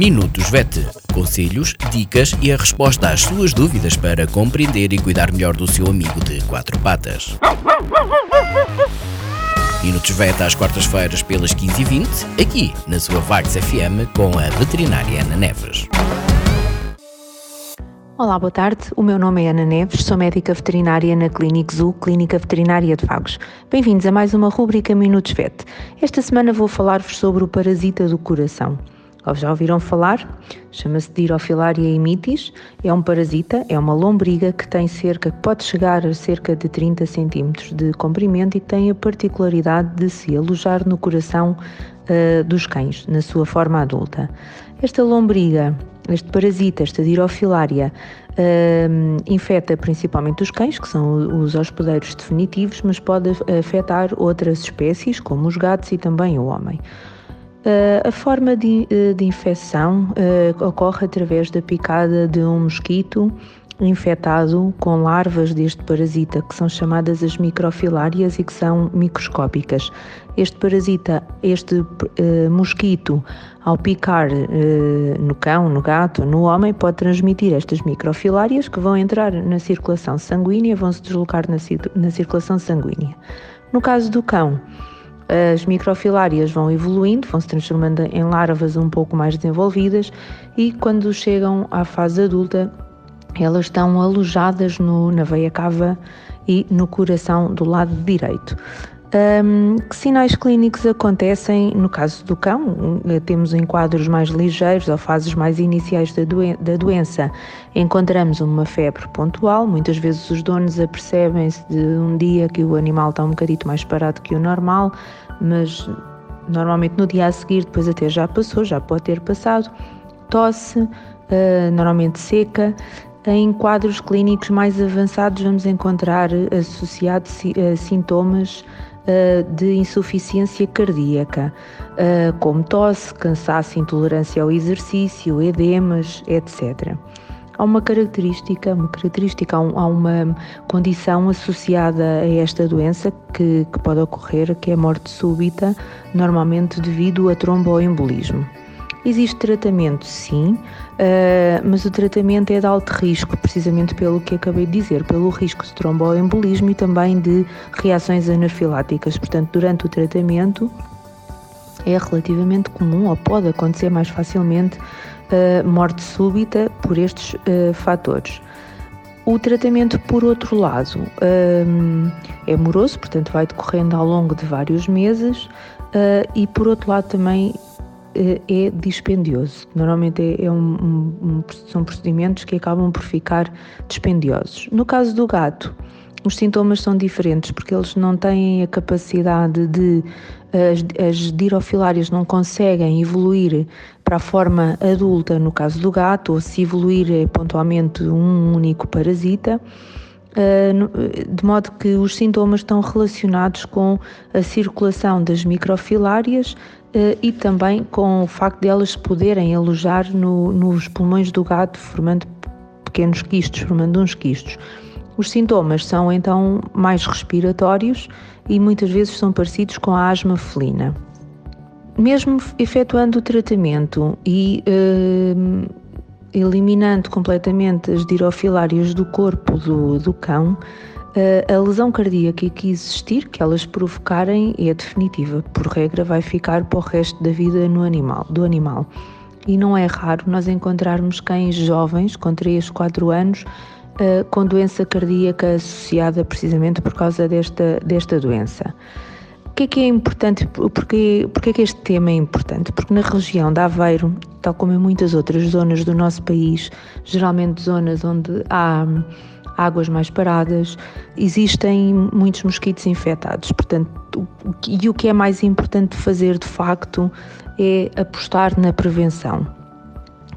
Minutos VET. Conselhos, dicas e a resposta às suas dúvidas para compreender e cuidar melhor do seu amigo de quatro patas. Minutos VET às quartas-feiras pelas 15h20, aqui na sua Vagos FM com a veterinária Ana Neves. Olá, boa tarde. O meu nome é Ana Neves, sou médica veterinária na Clínica Zoo, Clínica Veterinária de Vagos. Bem-vindos a mais uma rúbrica Minutos VET. Esta semana vou falar-vos sobre o parasita do coração. Já ouviram falar? Chama-se Dirofilaria imitis, é um parasita, é uma lombriga que tem cerca, pode chegar a cerca de 30 centímetros de comprimento e tem a particularidade de se alojar no coração uh, dos cães, na sua forma adulta. Esta lombriga, este parasita, esta Dirofilaria, uh, infecta principalmente os cães, que são os hospedeiros definitivos, mas pode afetar outras espécies, como os gatos e também o homem. Uh, a forma de, uh, de infecção uh, ocorre através da picada de um mosquito infectado com larvas deste parasita, que são chamadas as microfilárias e que são microscópicas. Este parasita, este mosquito, ao picar no cão, no gato, no homem, pode transmitir estas microfilárias que vão entrar na circulação sanguínea, vão se deslocar na, na circulação sanguínea. No caso do cão, as microfilárias vão evoluindo, vão se transformando em larvas um pouco mais desenvolvidas e quando chegam à fase adulta, elas estão alojadas no, na veia cava e no coração do lado direito. Um, que sinais clínicos acontecem no caso do cão? Temos em quadros mais ligeiros ou fases mais iniciais da, doen da doença. Encontramos uma febre pontual, muitas vezes os donos apercebem-se de um dia que o animal está um bocadito mais parado que o normal, mas normalmente no dia a seguir, depois até já passou, já pode ter passado. Tosse, uh, normalmente seca, em quadros clínicos mais avançados, vamos encontrar associados uh, sintomas eh, de insuficiência cardíaca, eh, como tosse, cansaço, intolerância ao exercício, edemas, etc. Há uma característica, uma característica, há uma condição associada a esta doença que, que pode ocorrer, que é a morte súbita, normalmente devido a tromboembolismo. Existe tratamento, sim, uh, mas o tratamento é de alto risco, precisamente pelo que acabei de dizer, pelo risco de tromboembolismo e também de reações anafiláticas. Portanto, durante o tratamento é relativamente comum, ou pode acontecer mais facilmente, uh, morte súbita por estes uh, fatores. O tratamento, por outro lado, é moroso, portanto, vai decorrendo ao longo de vários meses, e por outro lado também eh, é dispendioso. Normalmente é, é um, um, são procedimentos que acabam por ficar dispendiosos. No caso do gato, os sintomas são diferentes porque eles não têm a capacidade de as, as dirofilárias não conseguem evoluir para a forma adulta no caso do gato, ou se evoluir é pontualmente um único parasita. Eh, de modo que os sintomas estão relacionados com a circulação das microfilárias eh, e também com o facto de elas poderem alojar no, nos pulmões do gato, formando pequenos quistos, formando uns quistos. Os sintomas são então mais respiratórios e muitas vezes são parecidos com a asma felina. Mesmo efetuando o tratamento e eh, eliminando completamente as dirofilárias do corpo do, do cão, a lesão cardíaca que existir, que elas provocarem, é definitiva. Por regra, vai ficar para o resto da vida no animal, do animal. E não é raro nós encontrarmos cães jovens, com 3, 4 anos, com doença cardíaca associada precisamente por causa desta, desta doença. O que é importante? Porquê, porquê que este tema é importante? Porque na região de Aveiro, tal como em muitas outras zonas do nosso país, geralmente zonas onde há águas mais paradas, existem muitos mosquitos infectados. Portanto, e o que é mais importante fazer de facto é apostar na prevenção.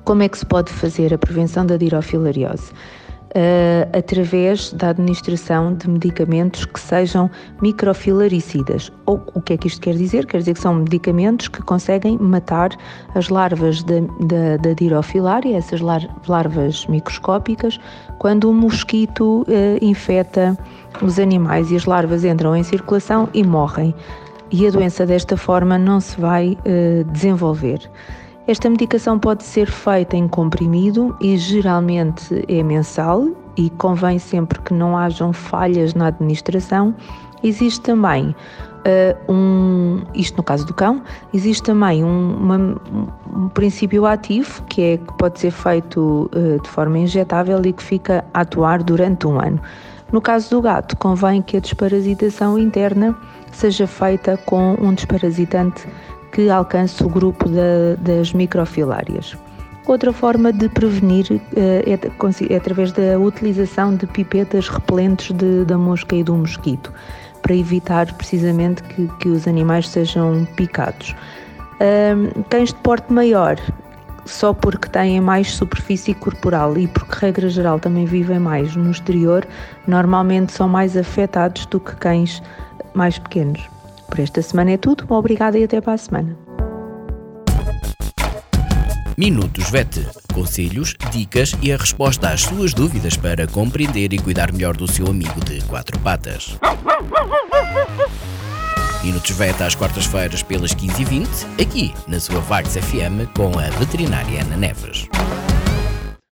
Como é que se pode fazer a prevenção da dirofilariose? Uh, através da administração de medicamentos que sejam microfilaricidas. Ou o que é que isto quer dizer? Quer dizer que são medicamentos que conseguem matar as larvas da, da, dirofilária, essas lar, larvas microscópicas, quando o mosquito uh, infecta os animais e as larvas entram em circulação e morrem. E a doença desta forma não se vai uh, desenvolver. Esta medicação pode ser feita em comprimido e geralmente é mensal e convém sempre que não hajam falhas na administração. Existe também uh, um, isto no caso do cão, existe também um, uma, um princípio ativo que é que pode ser feito uh, de forma injetável e que fica a atuar durante um ano. No caso do gato, convém que a desparasitação interna seja feita com um desparasitante que alcance o grupo da, das microfilárias. Outra forma de prevenir uh, é, é, através da utilização de pipetas repelentes de, da mosca e do mosquito, para evitar precisamente que, que os animais sejam picados. Um, cães de porte maior, só porque têm mais superfície corporal e porque, regra geral, também vivem mais no exterior, normalmente são mais afetados do que cães mais pequenos. Por esta semana é tudo. Obrigada e até para a semana. Minutos VET. Conselhos, dicas e a resposta às suas dúvidas para compreender e cuidar melhor do seu amigo de quatro patas. Minutos VET às quartas-feiras pelas 15h20, aqui na sua Vagos FM com a veterinária Ana Neves.